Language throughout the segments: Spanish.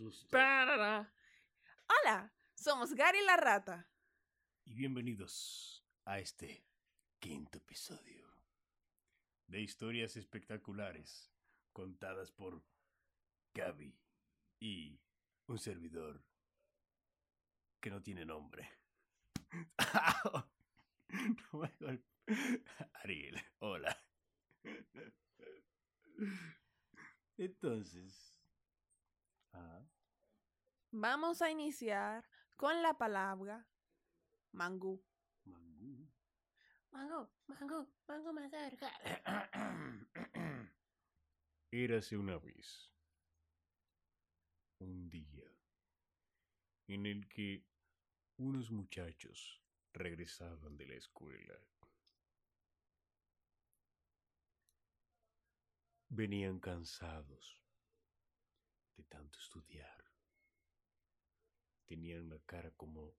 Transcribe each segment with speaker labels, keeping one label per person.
Speaker 1: susto.
Speaker 2: Parara. Hola, somos Gary la rata.
Speaker 1: Y bienvenidos a este quinto episodio de historias espectaculares contadas por Gaby y un servidor que no tiene nombre. No me golpe- Ariel, hola. Entonces,
Speaker 2: Vamos a iniciar con la palabra mangú.
Speaker 1: mangú.
Speaker 2: Mango, mango, mango más cerca.
Speaker 1: Érase una vez un día en el que unos muchachos regresaban de la escuela. Venían cansados de tanto estudiar. Tenían la cara como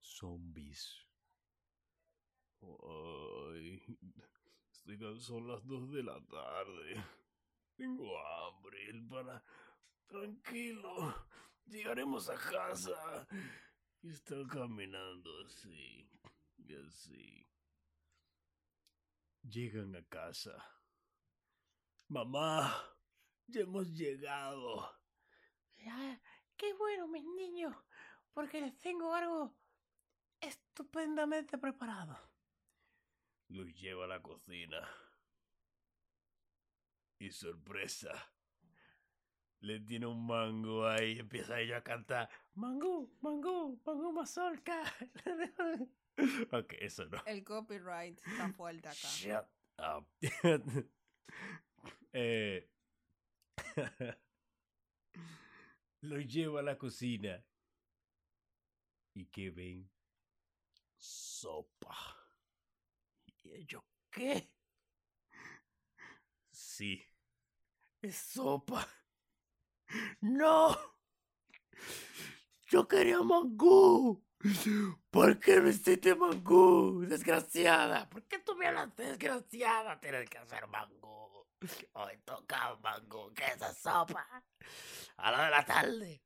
Speaker 1: zombies. Ay, estoy son las dos de la tarde. Tengo hambre, el pana. Tranquilo. Llegaremos a casa. Y caminando así. Y así. Llegan a casa. Mamá, ya hemos llegado.
Speaker 2: Ah, qué bueno, mis niños, porque les tengo algo estupendamente preparado.
Speaker 1: Los lleva a la cocina. Y sorpresa. Le tiene un mango ahí. Empieza ella a cantar. Mango, mango, mango mazorca. ok, eso no.
Speaker 2: El copyright está fuerte acá.
Speaker 1: Shut up. eh, lo lleva a la cocina. ¿Y qué ven? Sopa. ¿Y ellos qué? Sí. Es sopa. ¡No! Yo quería mangú. ¿Por qué hiciste mangú, desgraciada? ¿Por qué tú me hablaste, desgraciada? Tienes que hacer mangú. Hoy toca mangú, que esa sopa. A la de la tarde.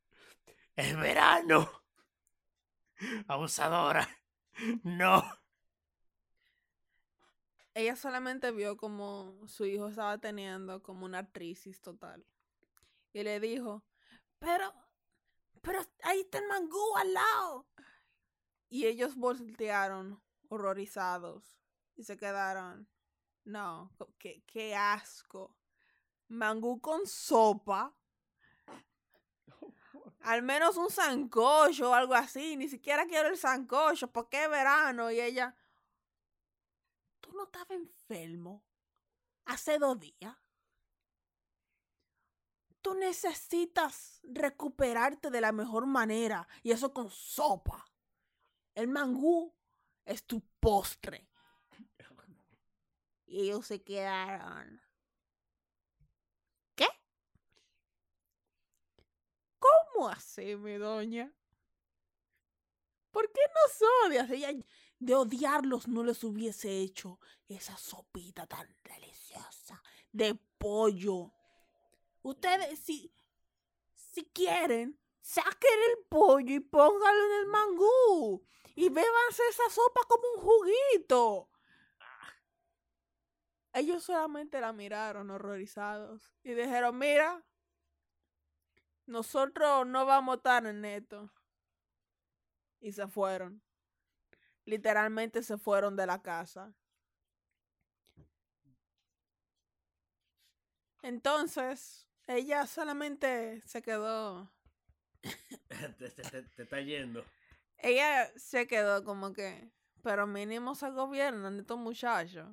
Speaker 1: Es verano. Abusadora. No.
Speaker 2: Ella solamente vio como su hijo estaba teniendo como una crisis total. Y le dijo, pero, pero ahí está el mangú al lado. Y ellos voltearon horrorizados y se quedaron, no, qué, qué asco. Mangú con sopa. Al menos un sancocho o algo así. Ni siquiera quiero el sancocho porque es verano. Y ella, ¿tú no estabas enfermo hace dos días? Tú necesitas recuperarte de la mejor manera y eso con sopa. El mangú es tu postre. Y ellos se quedaron. ¿Qué? ¿Cómo mi doña? ¿Por qué nos odias? De odiarlos no les hubiese hecho esa sopita tan deliciosa de pollo. Ustedes, si, si quieren, saquen el pollo y pónganlo en el mangú. Y bébanse esa sopa como un juguito. Ellos solamente la miraron horrorizados y dijeron, mira, nosotros no vamos a estar en esto. Y se fueron. Literalmente se fueron de la casa. Entonces, ella solamente se quedó.
Speaker 1: te, te- te- te está yendo.
Speaker 2: Ella se quedó como que. Pero mínimo se gobiernan estos muchachos.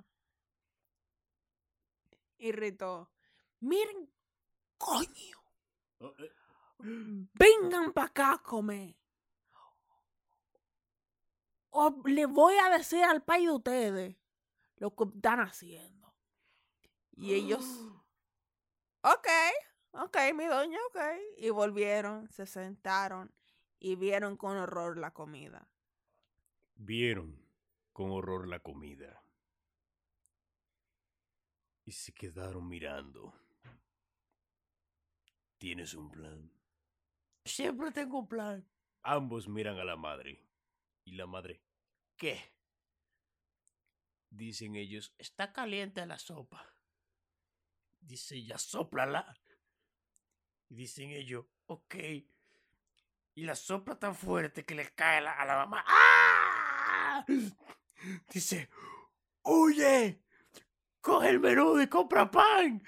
Speaker 2: Irritó. Miren, coño.
Speaker 1: Oh, eh,
Speaker 2: Vengan para acá a comer. O le voy a decir al país de ustedes lo que están haciendo. Y ellos, ok, ok, mi doña, ok. Y volvieron, se sentaron y vieron con horror la comida.
Speaker 1: Vieron con horror la comida. Y se quedaron mirando. ¿Tienes un plan? Siempre tengo un plan. Ambos miran a la madre. Y la madre, ¿qué? Dicen ellos, está caliente la sopa. Dice ella, soplala. Dicen ellos, ok. Y la sopla tan fuerte que le cae a la, mamá. ¡Ah! Dice, huye, coge el menudo y compra pan.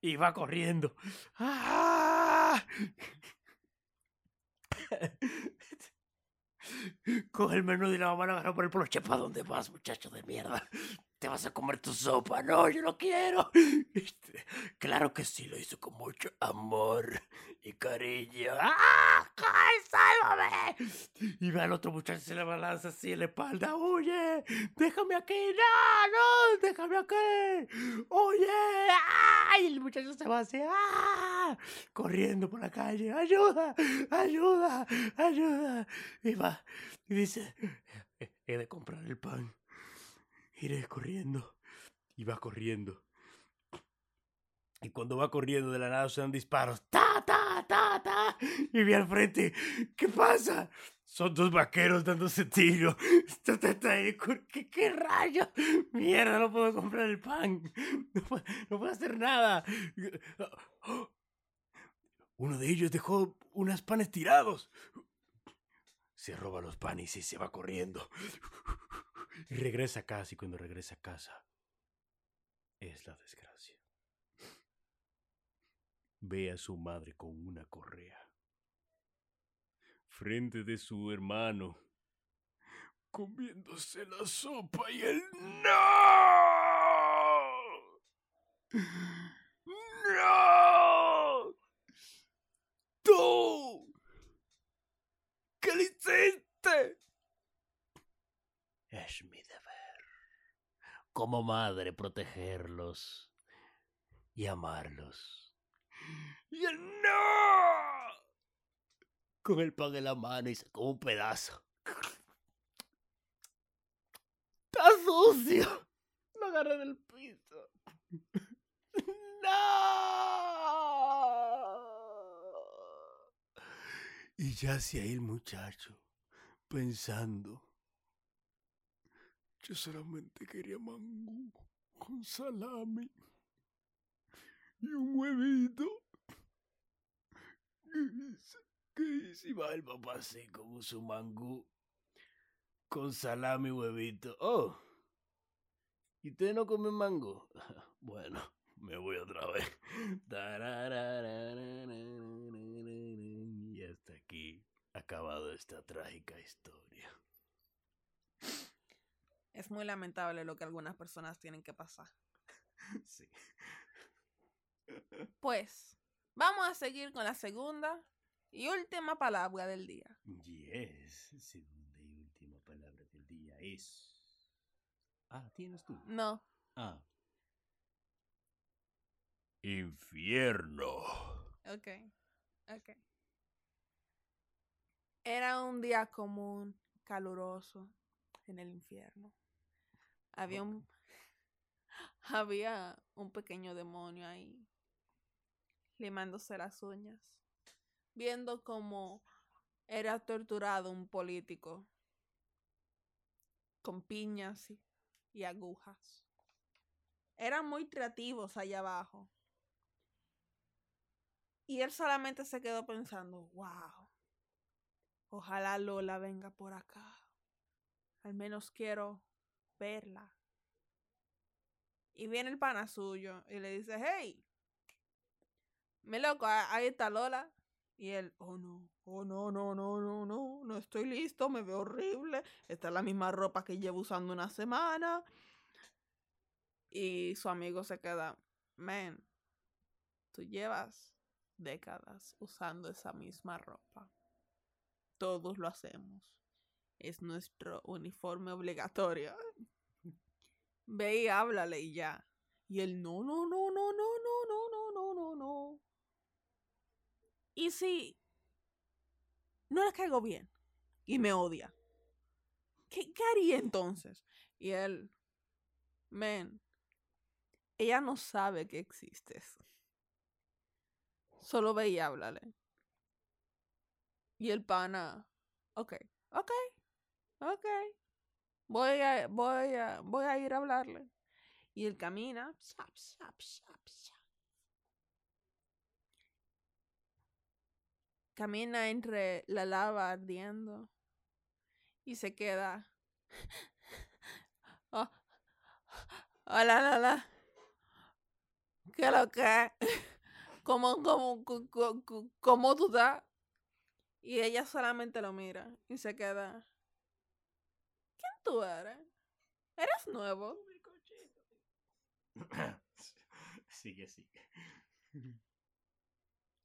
Speaker 1: Y, va corriendo. ¡Ah! Coge el menudo y la mamá lo agarra por el pelo. Che, ¿para dónde vas, muchacho de mierda? Te vas a comer tu sopa. No, yo no quiero. Este, Claro que sí, lo hizo con mucho amor y cariño. ¡Ah! ¡Ay, sálvame! Y ve al otro muchacho se le balanza así en la espalda. ¡Oye! ¡Déjame aquí! ¡No! ¡No! ¡Déjame aquí! ¡Oye! ¡Ay! El muchacho se va así. ¡Ah! Corriendo por la calle. ¡Ayuda! ¡Ayuda! ¡Ayuda! Y va. Y dice: He de comprar el pan. Iré corriendo. Y va corriendo. Y cuando va corriendo de la nada suenan disparos. ¡Ta, ta, ta, ta! Y vi al frente. ¿Qué pasa? Son dos vaqueros dándose tiro. ¿Qué, ¿Qué rayos? Mierda, no puedo comprar el pan. No puedo, no puedo hacer nada. Uno de ellos dejó unos panes tirados. Se roba los panes y se va corriendo. Regresa a casa y cuando regresa a casa es la desgracia. Ve a su madre con una correa. Frente de su hermano. Comiéndose la sopa y él ¡No! ¡No! ¡Tú! ¿Qué le? Es mi deber. Como madre protegerlos y amarlos. Y él no. Con el pan en la mano y sacó un pedazo. Está sucio. Lo agarré del piso. No. Y ya hacia ahí el muchacho, pensando. Yo solamente quería mangú con salami y un huevito. ¿Qué hice? Y va el papá así con su mangú con salami y huevito. Oh, ¿y usted no come mango? Bueno, me voy otra vez. Y hasta aquí acabado esta trágica historia.
Speaker 2: Es muy lamentable lo que algunas personas tienen que pasar.
Speaker 1: Sí.
Speaker 2: Pues, vamos a seguir con la segunda y última palabra del día.
Speaker 1: Yes, segunda y última palabra del día es. Ah, tienes tú.
Speaker 2: No,
Speaker 1: Ah. Infierno.
Speaker 2: ok, ok. Era un día común, caluroso, en el infierno. Había un, había un pequeño demonio ahí, limándose las uñas, viendo cómo era torturado un político con piñas y, y agujas. Eran muy creativos allá abajo. Y él solamente se quedó pensando, wow, ojalá Lola venga por acá. Al menos quiero verla. Y viene el pana suyo y le dice, hey, me loco, ahí está Lola. Y él, oh no, oh no, no, no, no, no, no estoy listo, me veo horrible. Esta es la misma ropa que llevo usando una semana. Y su amigo se queda, man, tú llevas décadas usando esa misma ropa. Todos lo hacemos. Es nuestro uniforme obligatorio. Ve y háblale y ya. Y él, no, no, no, no, no, no, no, no, no, no, no. Y si no le caigo bien y me odia, ¿qué, qué haría entonces? Y él, men, ella no sabe que existes. Solo ve y háblale. Y el pana, ok, ok, ok. Voy a, voy a, voy a ir a hablarle. Y él camina. Camina entre la lava ardiendo. Y se queda. Oh. Hola, hola. ¿Qué lo que? ¿Cómo, cómo, cómo, cómo tú estás? Y ella solamente lo mira y se queda. ¿Quién tú eres? ¿Eres nuevo?
Speaker 1: Sigue, sigue.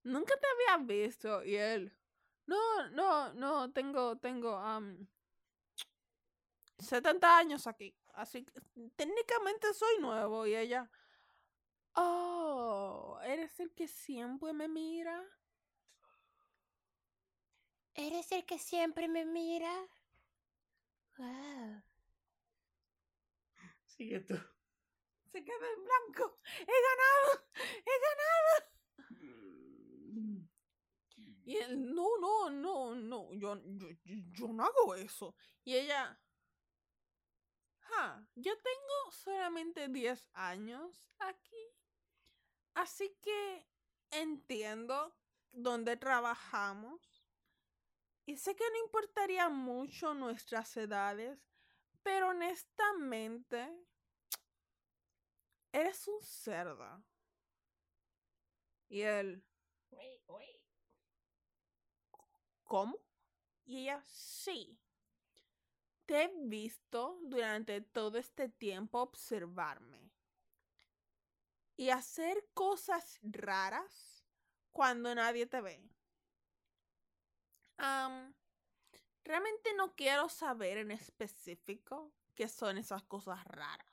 Speaker 2: Nunca te había visto. Y él. No, no, no, tengo, tengo, um, 70 años aquí. Así que técnicamente soy nuevo. Y ella. Oh, ¿eres el que siempre me mira?
Speaker 3: ¿Eres el que siempre me mira? Wow.
Speaker 1: Sigue tú.
Speaker 2: Se queda en blanco. He ganado. He ganado. Y él, no, no, no, no, yo, yo, yo no hago eso. Y ella, ja, yo tengo solamente 10 años aquí. Así que entiendo dónde trabajamos. Y sé que no importaría mucho nuestras edades, pero honestamente, eres un cerdo. Y él, ¿cómo? Y ella, sí. Te he visto durante todo este tiempo observarme y hacer cosas raras cuando nadie te ve. Am, realmente no quiero saber en específico qué son esas cosas raras.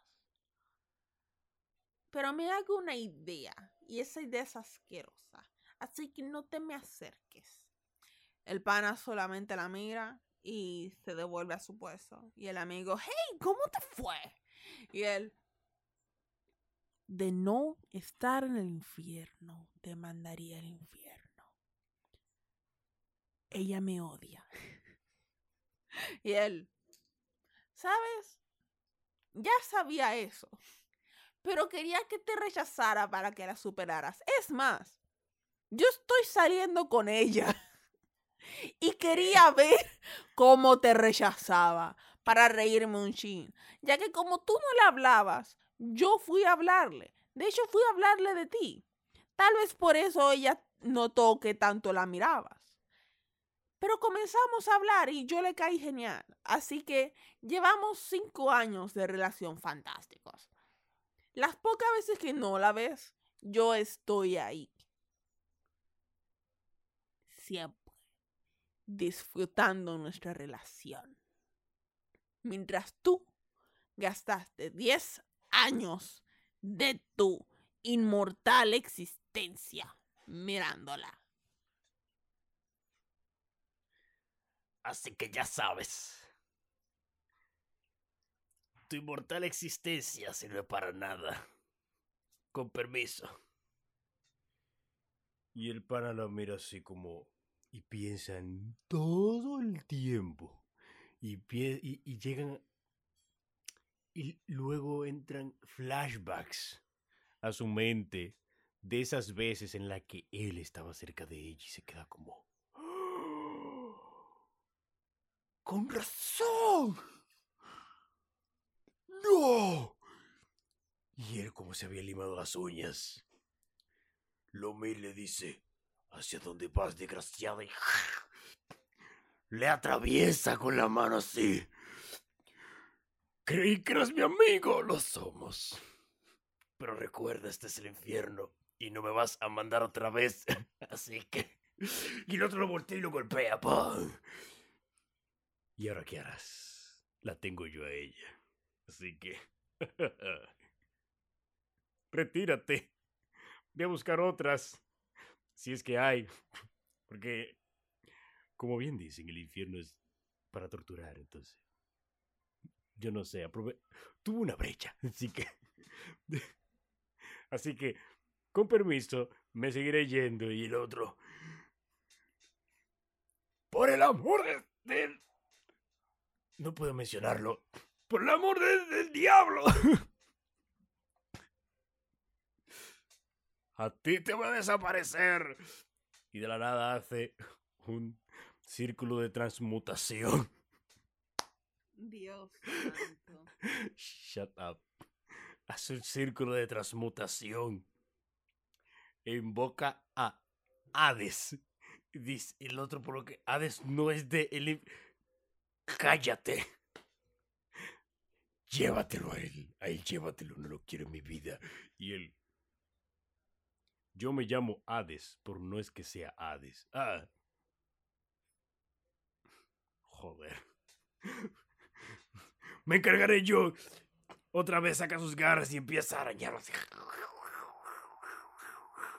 Speaker 2: Pero me hago una idea y esa idea es asquerosa. Así que no te me acerques. El pana solamente la mira y se devuelve a su puesto. Y el amigo, hey, ¿cómo te fue? Y él, de no estar en el infierno, te mandaría infierno. Ella me odia. y él, ¿sabes? Ya sabía eso, pero quería que te rechazara para que la superaras. Es más, yo estoy saliendo con ella y quería ver cómo te rechazaba para reírme un chin, ya que como tú no le hablabas, yo fui a hablarle. De hecho, fui a hablarle de ti. Tal vez por eso ella notó que tanto la mirabas. Pero comenzamos a hablar y yo le caí genial. Así que llevamos cinco años de relación fantásticos. Las pocas veces que no la ves, yo estoy ahí. Siempre disfrutando nuestra relación. Mientras tú gastaste 10 años de tu inmortal existencia mirándola.
Speaker 1: Así que ya sabes. Tu inmortal existencia sirve para nada. Con permiso.
Speaker 4: Y el pana lo mira así como... Y piensan todo el tiempo. Y, pie- y, y llegan... Y luego entran flashbacks a su mente de esas veces en las que él estaba cerca de ella y se queda como... ¡Con razón! ¡No!
Speaker 1: Y él como se había limado las uñas. Lo mira y le dice, ¿hacia dónde vas, desgraciada? Y le atraviesa con la mano así. Creí que eras mi amigo, lo somos. Pero recuerda, este es el infierno y no me vas a mandar otra vez. Así que... Y el otro lo voltea y lo golpea. ¡pam!
Speaker 4: ¿Y ahora qué harás? La tengo yo a ella. Así que... Retírate. Ve a buscar otras. Si es que hay. Porque, como bien dicen, el infierno es para torturar, entonces. Yo no sé, aprove... Tuvo una brecha, así que... Así que, con permiso, me seguiré yendo y el otro...
Speaker 1: Por el amor de... No puedo mencionarlo. Por el amor de- del diablo. A ti te voy a desaparecer. Y de la nada hace un círculo de transmutación.
Speaker 2: Dios santo.
Speaker 1: Shut up. Hace un círculo de transmutación. E invoca a Hades. Dice el otro por lo que Hades no es de el... Cállate. Llévatelo a él. A él llévatelo. No lo quiero en mi vida. Y él... Yo me llamo Hades, pero no es que sea Hades. Ah. Joder. Me encargaré yo. Otra vez saca sus garras y empieza a arañar así.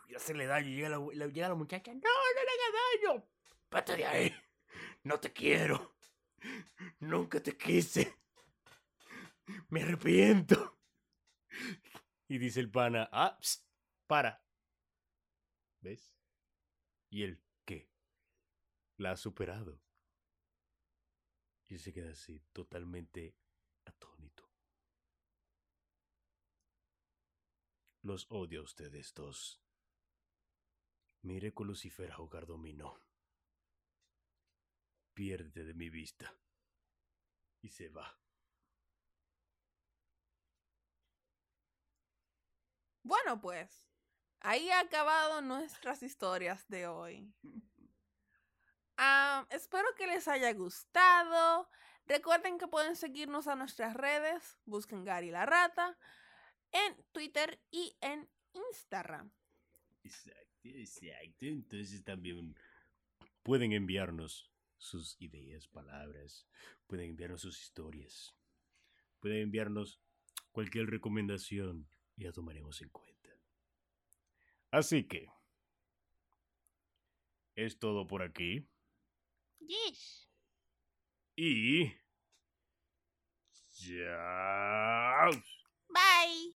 Speaker 1: Y hacerle daño. Llega la, la- llega la muchacha. No, no le haga daño. Vete de ahí. No te quiero. Nunca te quise. Me arrepiento. Y dice el pana, ah, para. ¿Ves? ¿Y él qué? La ha superado. Y se queda así, totalmente atónito. Los odio a ustedes dos. Mire con Lucifer a jugar dominó. Pierde de mi vista. Y se va.
Speaker 2: Bueno, pues, ahí ha acabado nuestras historias de hoy. Ah, espero que les haya gustado. Recuerden que pueden seguirnos a nuestras redes. Busquen Gary la Rata en Twitter y en Instagram.
Speaker 1: Exacto, exacto. Entonces también pueden enviarnos sus ideas, palabras, pueden enviarnos sus historias, pueden enviarnos cualquier recomendación y la tomaremos en cuenta. Así que es todo por aquí
Speaker 5: Yes.
Speaker 1: y chao.
Speaker 5: Bye.